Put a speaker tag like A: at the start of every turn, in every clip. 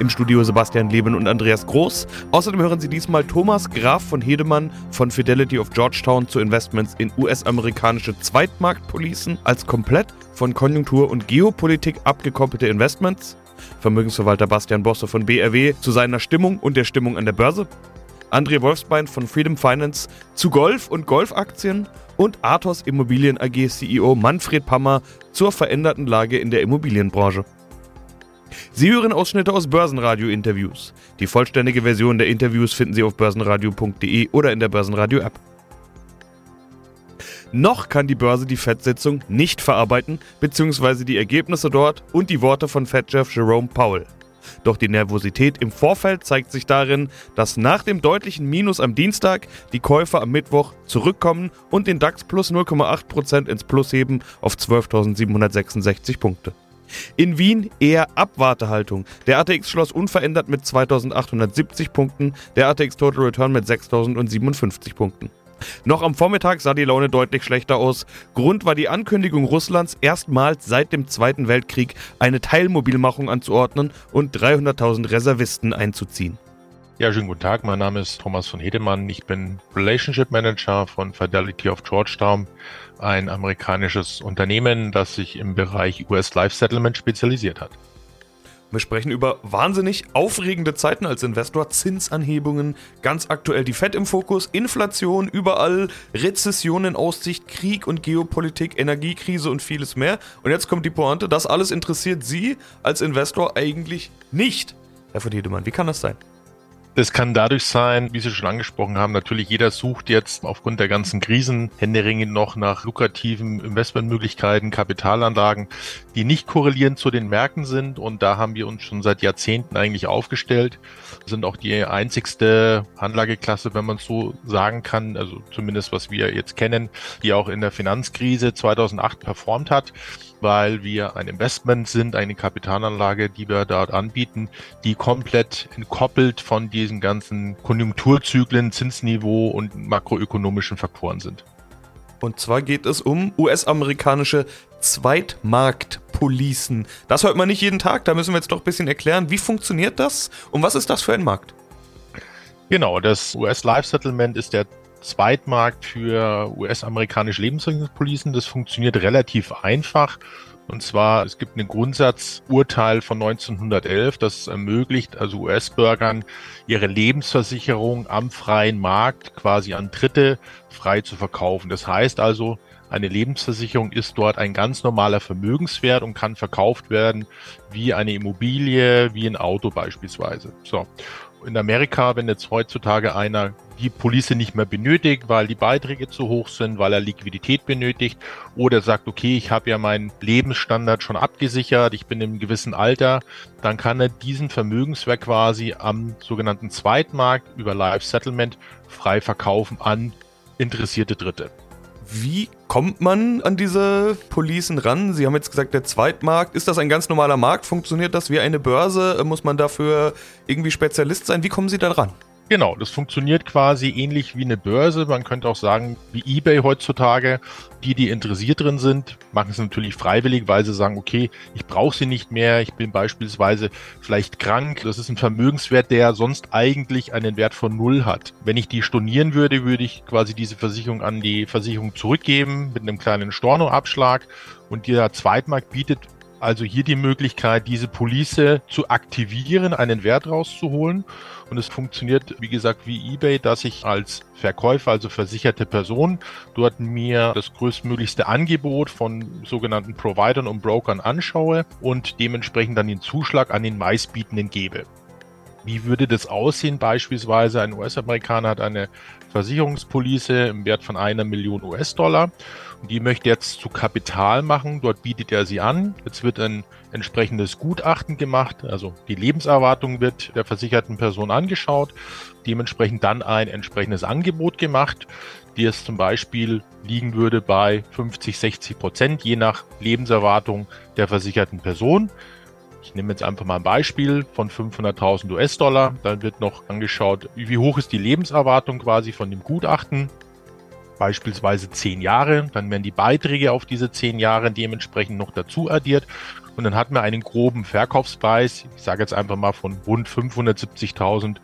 A: Im Studio Sebastian Leben und Andreas Groß. Außerdem hören Sie diesmal Thomas Graf von Hedemann von Fidelity of Georgetown zu Investments in US-amerikanische Zweitmarktpolicen als komplett von Konjunktur und Geopolitik abgekoppelte Investments. Vermögensverwalter Bastian Bosse von BRW zu seiner Stimmung und der Stimmung an der Börse. André Wolfsbein von Freedom Finance zu Golf und Golfaktien und Athos Immobilien AG CEO Manfred Pammer zur veränderten Lage in der Immobilienbranche. Sie hören Ausschnitte aus Börsenradio-Interviews. Die vollständige Version der Interviews finden Sie auf börsenradio.de oder in der Börsenradio-App. Noch kann die Börse die FED-Sitzung nicht verarbeiten, beziehungsweise die Ergebnisse dort und die Worte von Fed-Chef Jerome Powell. Doch die Nervosität im Vorfeld zeigt sich darin, dass nach dem deutlichen Minus am Dienstag die Käufer am Mittwoch zurückkommen und den DAX plus 0,8% ins Plus heben auf 12.766 Punkte. In Wien eher Abwartehaltung. Der ATX schloss unverändert mit 2870 Punkten, der ATX Total Return mit 6057 Punkten. Noch am Vormittag sah die Laune deutlich schlechter aus. Grund war die Ankündigung Russlands, erstmals seit dem Zweiten Weltkrieg eine Teilmobilmachung anzuordnen und 300.000 Reservisten einzuziehen.
B: Ja, schönen guten Tag. Mein Name ist Thomas von Hedemann. Ich bin Relationship Manager von Fidelity of Georgetown ein amerikanisches Unternehmen, das sich im Bereich US Life Settlement spezialisiert hat.
A: Wir sprechen über wahnsinnig aufregende Zeiten als Investor, Zinsanhebungen, ganz aktuell die Fed im Fokus, Inflation überall, Rezession in Aussicht, Krieg und Geopolitik, Energiekrise und vieles mehr. Und jetzt kommt die Pointe, das alles interessiert Sie als Investor eigentlich nicht. Herr von Hedemann, wie kann das sein?
B: Das kann dadurch sein, wie Sie schon angesprochen haben, natürlich jeder sucht jetzt aufgrund der ganzen Krisen händeringend noch nach lukrativen Investmentmöglichkeiten, Kapitalanlagen, die nicht korrelierend zu den Märkten sind. Und da haben wir uns schon seit Jahrzehnten eigentlich aufgestellt. Sind auch die einzigste Anlageklasse, wenn man so sagen kann, also zumindest was wir jetzt kennen, die auch in der Finanzkrise 2008 performt hat weil wir ein Investment sind, eine Kapitalanlage, die wir dort anbieten, die komplett entkoppelt von diesen ganzen Konjunkturzyklen, Zinsniveau und makroökonomischen Faktoren sind.
A: Und zwar geht es um US-amerikanische Zweitmarktpolicen. Das hört man nicht jeden Tag, da müssen wir jetzt doch ein bisschen erklären, wie funktioniert das und was ist das für ein Markt?
B: Genau, das US Life Settlement ist der Zweitmarkt für US-amerikanische Lebensversicherungspolicen. Das funktioniert relativ einfach. Und zwar, es gibt ein Grundsatzurteil von 1911, das ermöglicht also US-Bürgern ihre Lebensversicherung am freien Markt quasi an Dritte frei zu verkaufen. Das heißt also, eine Lebensversicherung ist dort ein ganz normaler Vermögenswert und kann verkauft werden wie eine Immobilie, wie ein Auto beispielsweise. So. In Amerika, wenn jetzt heutzutage einer die Police nicht mehr benötigt, weil die Beiträge zu hoch sind, weil er Liquidität benötigt oder sagt, okay, ich habe ja meinen Lebensstandard schon abgesichert, ich bin im gewissen Alter, dann kann er diesen Vermögenswert quasi am sogenannten Zweitmarkt über Live Settlement frei verkaufen an interessierte Dritte.
A: Wie kommt man an diese Policen ran? Sie haben jetzt gesagt, der Zweitmarkt. Ist das ein ganz normaler Markt? Funktioniert das wie eine Börse? Muss man dafür irgendwie Spezialist sein? Wie kommen Sie da ran?
B: Genau, das funktioniert quasi ähnlich wie eine Börse. Man könnte auch sagen, wie eBay heutzutage. Die, die interessiert drin sind, machen es natürlich freiwillig, weil sie sagen, okay, ich brauche sie nicht mehr. Ich bin beispielsweise vielleicht krank. Das ist ein Vermögenswert, der sonst eigentlich einen Wert von null hat. Wenn ich die stornieren würde, würde ich quasi diese Versicherung an die Versicherung zurückgeben mit einem kleinen Stornoabschlag. Und der Zweitmarkt bietet also hier die Möglichkeit, diese Police zu aktivieren, einen Wert rauszuholen. Und es funktioniert, wie gesagt, wie eBay, dass ich als Verkäufer, also versicherte Person, dort mir das größtmöglichste Angebot von sogenannten Providern und Brokern anschaue und dementsprechend dann den Zuschlag an den meistbietenden gebe. Wie würde das aussehen? Beispielsweise ein US-Amerikaner hat eine Versicherungspolice im Wert von einer Million US-Dollar. Die möchte jetzt zu Kapital machen. Dort bietet er sie an. Jetzt wird ein entsprechendes Gutachten gemacht. Also die Lebenserwartung wird der versicherten Person angeschaut. Dementsprechend dann ein entsprechendes Angebot gemacht, die es zum Beispiel liegen würde bei 50, 60 Prozent, je nach Lebenserwartung der versicherten Person. Ich nehme jetzt einfach mal ein Beispiel von 500.000 US-Dollar. Dann wird noch angeschaut, wie hoch ist die Lebenserwartung quasi von dem Gutachten. Beispielsweise zehn Jahre. Dann werden die Beiträge auf diese zehn Jahre dementsprechend noch dazu addiert. Und dann hat man einen groben Verkaufspreis, ich sage jetzt einfach mal von rund 570.000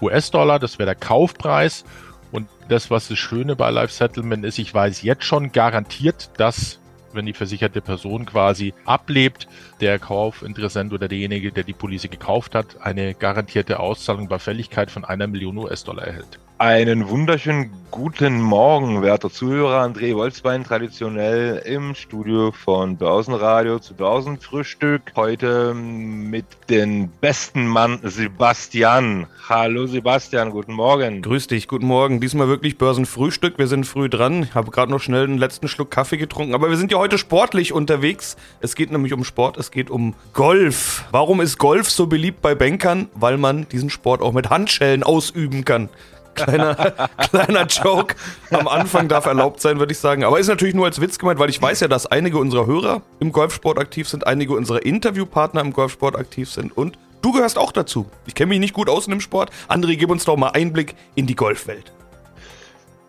B: US-Dollar. Das wäre der Kaufpreis. Und das, was das Schöne bei Life Settlement ist, ich weiß jetzt schon garantiert, dass wenn die versicherte Person quasi ablebt, der Kaufinteressent oder derjenige, der die Police gekauft hat, eine garantierte Auszahlung bei Fälligkeit von einer Million US-Dollar erhält.
C: Einen wunderschönen guten Morgen, werter Zuhörer. André Wolfsbein, traditionell im Studio von Börsenradio zu Börsenfrühstück. Heute mit dem besten Mann Sebastian. Hallo Sebastian, guten Morgen.
A: Grüß dich, guten Morgen. Diesmal wirklich Börsenfrühstück. Wir sind früh dran. Ich habe gerade noch schnell einen letzten Schluck Kaffee getrunken. Aber wir sind ja heute sportlich unterwegs. Es geht nämlich um Sport, es geht um Golf. Warum ist Golf so beliebt bei Bankern? Weil man diesen Sport auch mit Handschellen ausüben kann. Kleiner, kleiner Joke am Anfang darf erlaubt sein, würde ich sagen. Aber ist natürlich nur als Witz gemeint, weil ich weiß ja, dass einige unserer Hörer im Golfsport aktiv sind, einige unserer Interviewpartner im Golfsport aktiv sind und du gehörst auch dazu. Ich kenne mich nicht gut aus in dem Sport. André, gib uns doch mal Einblick in die Golfwelt.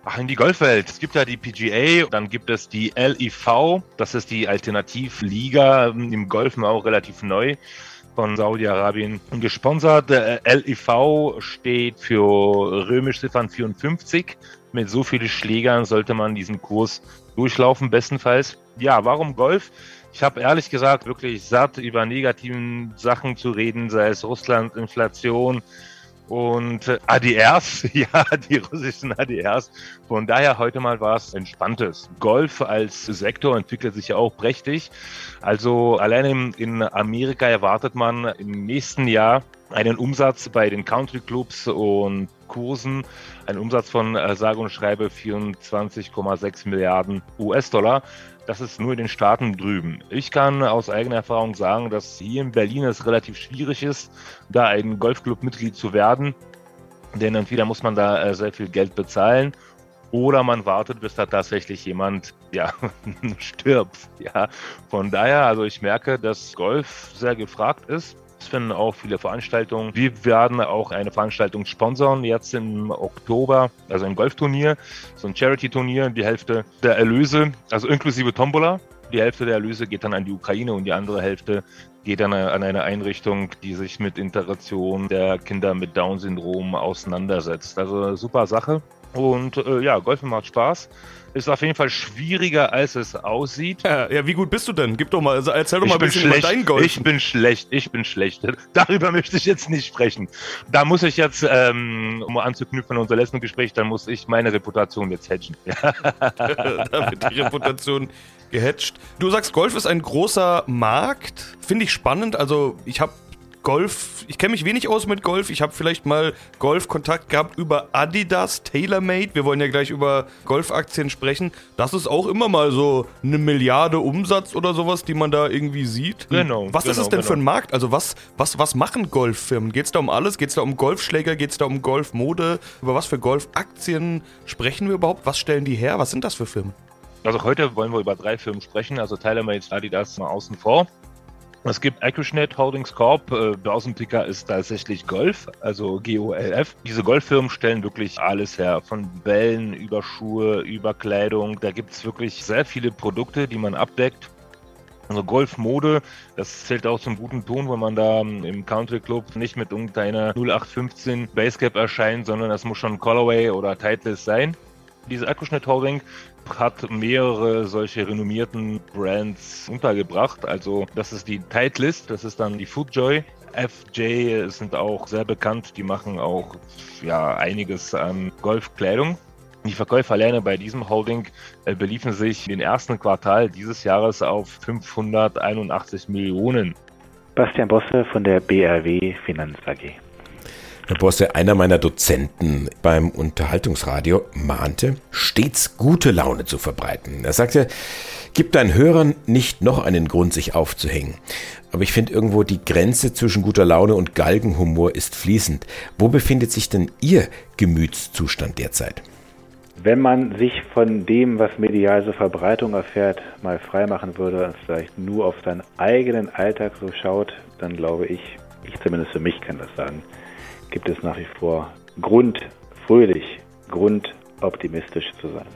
C: Ach, in die Golfwelt. Es gibt ja die PGA, dann gibt es die LIV, das ist die Alternativliga im Golfen auch relativ neu von Saudi-Arabien gesponsert. Der LIV steht für römisch Ziffern 54. Mit so vielen Schlägern sollte man diesen Kurs durchlaufen, bestenfalls. Ja, warum Golf? Ich habe ehrlich gesagt wirklich satt, über negativen Sachen zu reden, sei es Russland, Inflation, und äh, ADRs, ja, die russischen ADRs. Von daher heute mal was Entspanntes. Golf als Sektor entwickelt sich ja auch prächtig. Also alleine in Amerika erwartet man im nächsten Jahr einen Umsatz bei den Country Clubs und Kursen, einen Umsatz von äh, sage und schreibe 24,6 Milliarden US-Dollar. Das ist nur in den Staaten drüben. Ich kann aus eigener Erfahrung sagen, dass hier in Berlin es relativ schwierig ist, da ein Golfclub-Mitglied zu werden. Denn entweder muss man da äh, sehr viel Geld bezahlen oder man wartet, bis da tatsächlich jemand ja, stirbt. Ja. Von daher, also ich merke, dass Golf sehr gefragt ist. Es finden auch viele Veranstaltungen. Wir werden auch eine Veranstaltung sponsern jetzt im Oktober, also ein Golfturnier, so ein Charity-Turnier. Die Hälfte der Erlöse, also inklusive Tombola, die Hälfte der Erlöse geht dann an die Ukraine und die andere Hälfte geht dann an eine Einrichtung, die sich mit Integration der Kinder mit Down-Syndrom auseinandersetzt. Also super Sache. Und äh, ja, Golfen macht Spaß. Ist auf jeden Fall schwieriger, als es aussieht.
A: Ja, ja, wie gut bist du denn? Gib doch mal, also erzähl doch mal ein bisschen schlecht. über dein Golf.
C: Ich bin schlecht, ich bin schlecht. Darüber möchte ich jetzt nicht sprechen. Da muss ich jetzt, ähm, um anzuknüpfen an unser letzten Gespräch, dann muss ich meine Reputation jetzt hedgen.
A: da wird die Reputation gehatcht. Du sagst, Golf ist ein großer Markt. Finde ich spannend. Also ich habe Golf, ich kenne mich wenig aus mit Golf. Ich habe vielleicht mal Golf-Kontakt gehabt über Adidas, TaylorMade. Wir wollen ja gleich über Golfaktien sprechen. Das ist auch immer mal so eine Milliarde Umsatz oder sowas, die man da irgendwie sieht.
C: Genau.
A: Was
C: genau,
A: ist es denn
C: genau.
A: für ein Markt? Also was, was, was machen Golffirmen? Geht es da um alles? Geht es da um Golfschläger? Geht es da um Golfmode? Über was für Golfaktien sprechen wir überhaupt? Was stellen die her? Was sind das für Firmen?
C: Also heute wollen wir über drei Firmen sprechen, also TaylorMade, Adidas mal außen vor. Es gibt Accunet Holdings Corp, äh, Börsenticker ist tatsächlich Golf, also G-O-L-F. Diese Golffirmen stellen wirklich alles her, von Bällen über Schuhe, über Kleidung. Da gibt es wirklich sehr viele Produkte, die man abdeckt. Also Golfmode, das zählt auch zum guten Ton, wenn man da im Country Club nicht mit irgendeiner 0815 Basecap erscheint, sondern das muss schon Colorway oder Titleist sein. Diese Akkuschnitt Holding hat mehrere solche renommierten Brands untergebracht. Also das ist die Titleist, das ist dann die Foodjoy. FJ sind auch sehr bekannt, die machen auch ja, einiges an Golfkleidung. Die Verkäufe bei diesem Holding äh, beliefen sich im ersten Quartal dieses Jahres auf 581 Millionen.
D: Bastian Bosse von der BRW Finanz AG.
E: Herr Bosse, einer meiner Dozenten beim Unterhaltungsradio mahnte, stets gute Laune zu verbreiten. Er sagte, gib deinen Hörern nicht noch einen Grund, sich aufzuhängen. Aber ich finde irgendwo die Grenze zwischen guter Laune und Galgenhumor ist fließend. Wo befindet sich denn Ihr Gemütszustand derzeit?
D: Wenn man sich von dem, was medial so Verbreitung erfährt, mal freimachen würde und vielleicht nur auf seinen eigenen Alltag so schaut, dann glaube ich, ich zumindest für mich kann das sagen, gibt es nach wie vor Grund, fröhlich, Grund, optimistisch zu sein.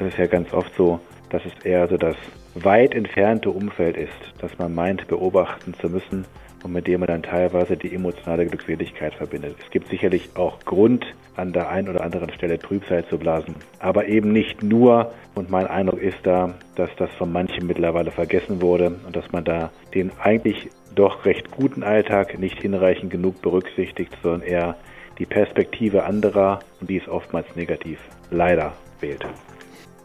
D: Es ist ja ganz oft so, dass es eher so das weit entfernte Umfeld ist, das man meint beobachten zu müssen und mit dem man dann teilweise die emotionale Glückseligkeit verbindet. Es gibt sicherlich auch Grund, an der einen oder anderen Stelle Trübsal zu blasen, aber eben nicht nur. Und mein Eindruck ist da, dass das von manchen mittlerweile vergessen wurde und dass man da den eigentlich doch recht guten Alltag nicht hinreichend genug berücksichtigt, sondern eher die Perspektive anderer, und die ist oftmals negativ, leider wählt.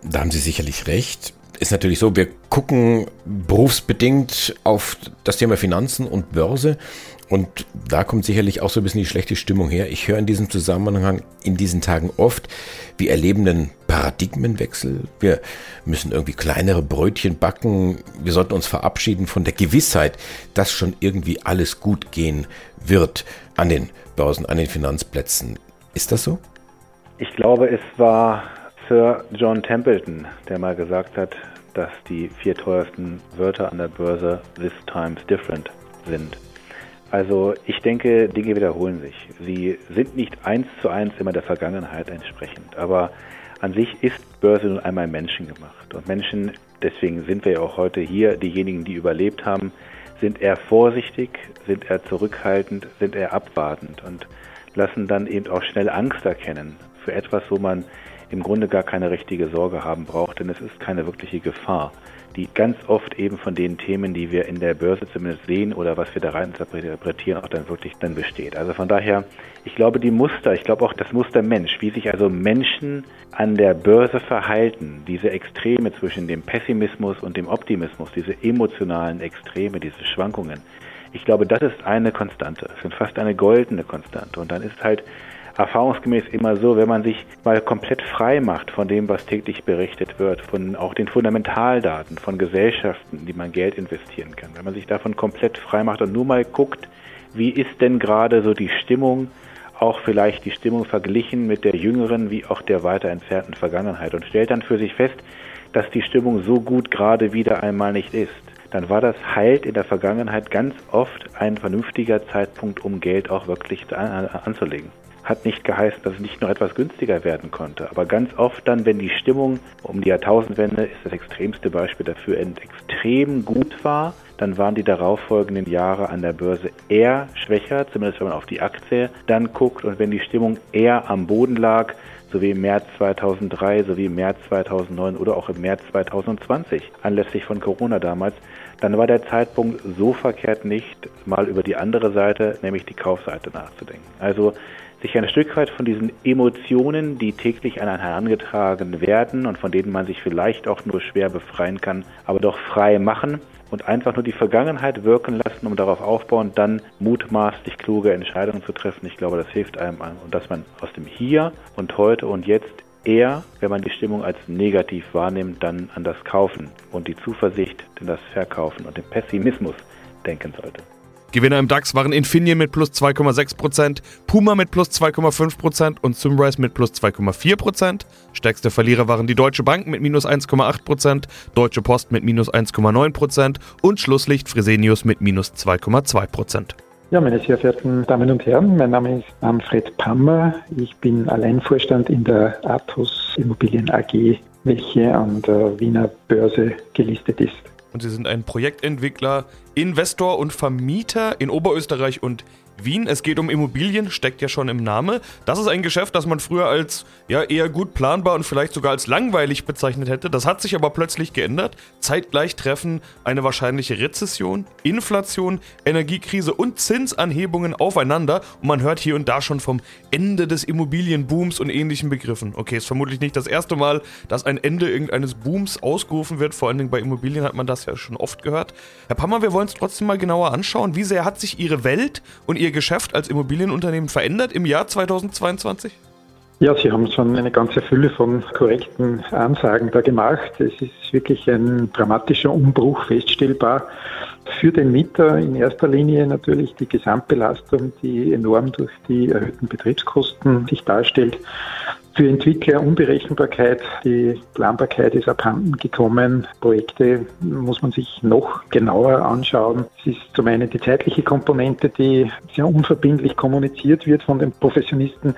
E: Da haben Sie sicherlich recht. Ist natürlich so, wir gucken berufsbedingt auf das Thema Finanzen und Börse und da kommt sicherlich auch so ein bisschen die schlechte Stimmung her. Ich höre in diesem Zusammenhang in diesen Tagen oft, wir erleben einen Paradigmenwechsel. Wir müssen irgendwie kleinere Brötchen backen. Wir sollten uns verabschieden von der Gewissheit, dass schon irgendwie alles gut gehen wird an den Börsen, an den Finanzplätzen. Ist das so?
D: Ich glaube, es war Sir John Templeton, der mal gesagt hat, dass die vier teuersten Wörter an der Börse this times different sind. Also ich denke, Dinge wiederholen sich. Sie sind nicht eins zu eins immer der Vergangenheit entsprechend, aber an sich ist Börse nun einmal Menschen gemacht. Und Menschen, deswegen sind wir ja auch heute hier, diejenigen, die überlebt haben, sind eher vorsichtig, sind eher zurückhaltend, sind eher abwartend und lassen dann eben auch schnell Angst erkennen für etwas, wo man im Grunde gar keine richtige Sorge haben braucht, denn es ist keine wirkliche Gefahr, die ganz oft eben von den Themen, die wir in der Börse zumindest sehen oder was wir da rein interpretieren, auch dann wirklich dann besteht. Also von daher, ich glaube, die Muster, ich glaube auch das Muster Mensch, wie sich also Menschen an der Börse verhalten, diese Extreme zwischen dem Pessimismus und dem Optimismus, diese emotionalen Extreme, diese Schwankungen, ich glaube, das ist eine Konstante, es sind fast eine goldene Konstante. Und dann ist halt erfahrungsgemäß immer so, wenn man sich mal komplett frei macht von dem, was täglich berichtet wird, von auch den Fundamentaldaten, von Gesellschaften, in die man Geld investieren kann, wenn man sich davon komplett frei macht und nur mal guckt, wie ist denn gerade so die Stimmung, auch vielleicht die Stimmung verglichen mit der jüngeren wie auch der weiter entfernten Vergangenheit und stellt dann für sich fest, dass die Stimmung so gut gerade wieder einmal nicht ist dann war das halt in der Vergangenheit ganz oft ein vernünftiger Zeitpunkt, um Geld auch wirklich anzulegen hat nicht geheißen, dass es nicht noch etwas günstiger werden konnte. Aber ganz oft dann, wenn die Stimmung um die Jahrtausendwende, ist das extremste Beispiel dafür, extrem gut war, dann waren die darauffolgenden Jahre an der Börse eher schwächer, zumindest wenn man auf die Aktie dann guckt. Und wenn die Stimmung eher am Boden lag, so wie im März 2003, so wie im März 2009 oder auch im März 2020, anlässlich von Corona damals, dann war der Zeitpunkt so verkehrt nicht, mal über die andere Seite, nämlich die Kaufseite nachzudenken. Also sich ein Stück weit von diesen Emotionen, die täglich an einen herangetragen werden und von denen man sich vielleicht auch nur schwer befreien kann, aber doch frei machen und einfach nur die Vergangenheit wirken lassen, um darauf aufbauen, dann mutmaßlich kluge Entscheidungen zu treffen. Ich glaube, das hilft einem und dass man aus dem Hier und heute und jetzt eher, wenn man die Stimmung als negativ wahrnimmt, dann an das Kaufen und die Zuversicht, denn das Verkaufen und den Pessimismus denken sollte.
A: Gewinner im DAX waren Infineon mit plus 2,6%, Puma mit plus 2,5% und Symrise mit plus 2,4%. Stärkste Verlierer waren die Deutsche Bank mit minus 1,8%, Deutsche Post mit minus 1,9% und Schlusslicht Fresenius mit minus 2,2%.
F: Ja, meine sehr verehrten Damen und Herren, mein Name ist Manfred Pammer. Ich bin Alleinvorstand in der Athos Immobilien AG, welche an der Wiener Börse gelistet ist.
A: Und Sie sind ein Projektentwickler, Investor und Vermieter in Oberösterreich und Wien. Es geht um Immobilien, steckt ja schon im Namen. Das ist ein Geschäft, das man früher als ja eher gut planbar und vielleicht sogar als langweilig bezeichnet hätte. Das hat sich aber plötzlich geändert. Zeitgleich treffen eine wahrscheinliche Rezession, Inflation, Energiekrise und Zinsanhebungen aufeinander und man hört hier und da schon vom Ende des Immobilienbooms und ähnlichen Begriffen. Okay, ist vermutlich nicht das erste Mal, dass ein Ende irgendeines Booms ausgerufen wird. Vor allen Dingen bei Immobilien hat man das ja schon oft gehört. Herr Pammer, wir wollen es trotzdem mal genauer anschauen. Wie sehr hat sich Ihre Welt und Ihr Geschäft als Immobilienunternehmen verändert im Jahr 2022?
F: Ja, Sie haben schon eine ganze Fülle von korrekten Ansagen da gemacht. Es ist wirklich ein dramatischer Umbruch feststellbar. Für den Mieter in erster Linie natürlich die Gesamtbelastung, die enorm durch die erhöhten Betriebskosten sich darstellt. Für Entwickler Unberechenbarkeit, die Planbarkeit ist abhanden gekommen. Projekte muss man sich noch genauer anschauen. Es ist zum einen die zeitliche Komponente, die sehr unverbindlich kommuniziert wird von den Professionisten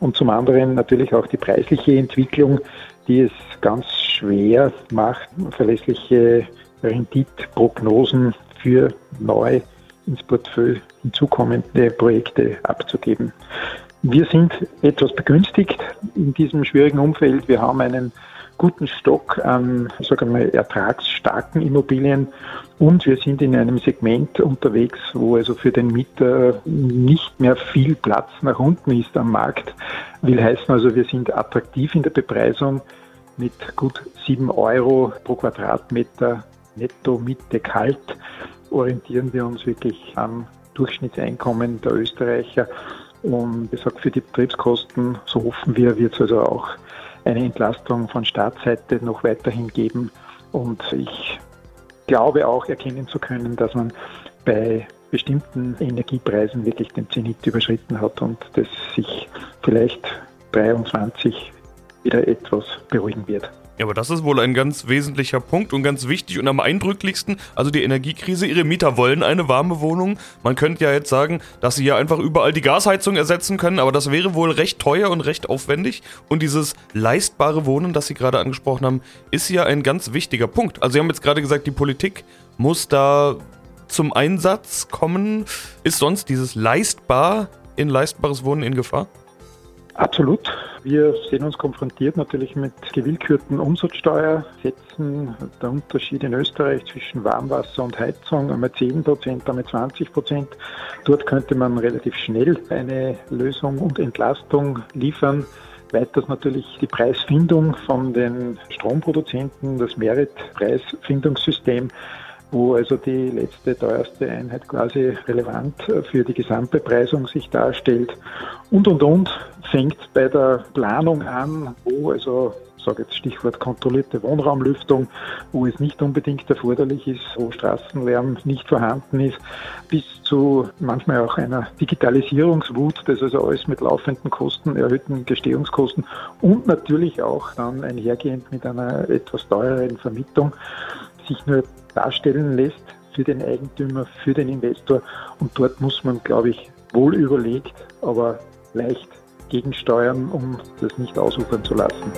F: und zum anderen natürlich auch die preisliche Entwicklung, die es ganz schwer macht, verlässliche Renditprognosen für neu ins Portfolio hinzukommende Projekte abzugeben. Wir sind etwas begünstigt in diesem schwierigen Umfeld. Wir haben einen guten Stock an sagen wir, ertragsstarken Immobilien und wir sind in einem Segment unterwegs, wo also für den Mieter nicht mehr viel Platz nach unten ist am Markt. Will heißen also, wir sind attraktiv in der Bepreisung mit gut 7 Euro pro Quadratmeter netto Miete kalt orientieren wir uns wirklich am Durchschnittseinkommen der Österreicher. Und ich sage, für die Betriebskosten, so hoffen wir, wird es also auch eine Entlastung von Staatsseite noch weiterhin geben. Und ich glaube auch erkennen zu können, dass man bei bestimmten Energiepreisen wirklich den Zenit überschritten hat und das sich vielleicht 23 wieder etwas beruhigen wird.
A: Ja, aber das ist wohl ein ganz wesentlicher Punkt und ganz wichtig und am eindrücklichsten, also die Energiekrise. Ihre Mieter wollen eine warme Wohnung. Man könnte ja jetzt sagen, dass sie ja einfach überall die Gasheizung ersetzen können, aber das wäre wohl recht teuer und recht aufwendig. Und dieses leistbare Wohnen, das Sie gerade angesprochen haben, ist ja ein ganz wichtiger Punkt. Also Sie haben jetzt gerade gesagt, die Politik muss da zum Einsatz kommen. Ist sonst dieses leistbar in leistbares Wohnen in Gefahr?
F: Absolut. Wir sehen uns konfrontiert natürlich mit gewillkürten Umsatzsteuersätzen. Der Unterschied in Österreich zwischen Warmwasser und Heizung einmal 10 Prozent, einmal 20 Prozent. Dort könnte man relativ schnell eine Lösung und Entlastung liefern. Weiters natürlich die Preisfindung von den Stromproduzenten, das Merit-Preisfindungssystem wo also die letzte teuerste Einheit quasi relevant für die Gesamtbepreisung sich darstellt. Und, und, und fängt bei der Planung an, wo also sage jetzt Stichwort kontrollierte Wohnraumlüftung, wo es nicht unbedingt erforderlich ist, wo Straßenlärm nicht vorhanden ist, bis zu manchmal auch einer Digitalisierungswut, das also alles mit laufenden Kosten, erhöhten Gestehungskosten und natürlich auch dann einhergehend mit einer etwas teureren Vermietung sich nur darstellen lässt für den Eigentümer, für den Investor. Und dort muss man, glaube ich, wohl überlegt, aber leicht gegensteuern, um das nicht ausufern zu lassen.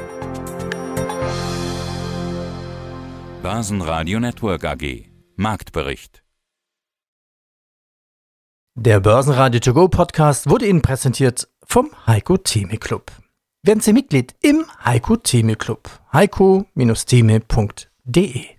G: Börsenradio Network AG Marktbericht
H: Der Börsenradio To Go Podcast wurde Ihnen präsentiert vom Heiko Theme Club. Werden Sie Mitglied im Heiko Theme Club. heiko-theme.de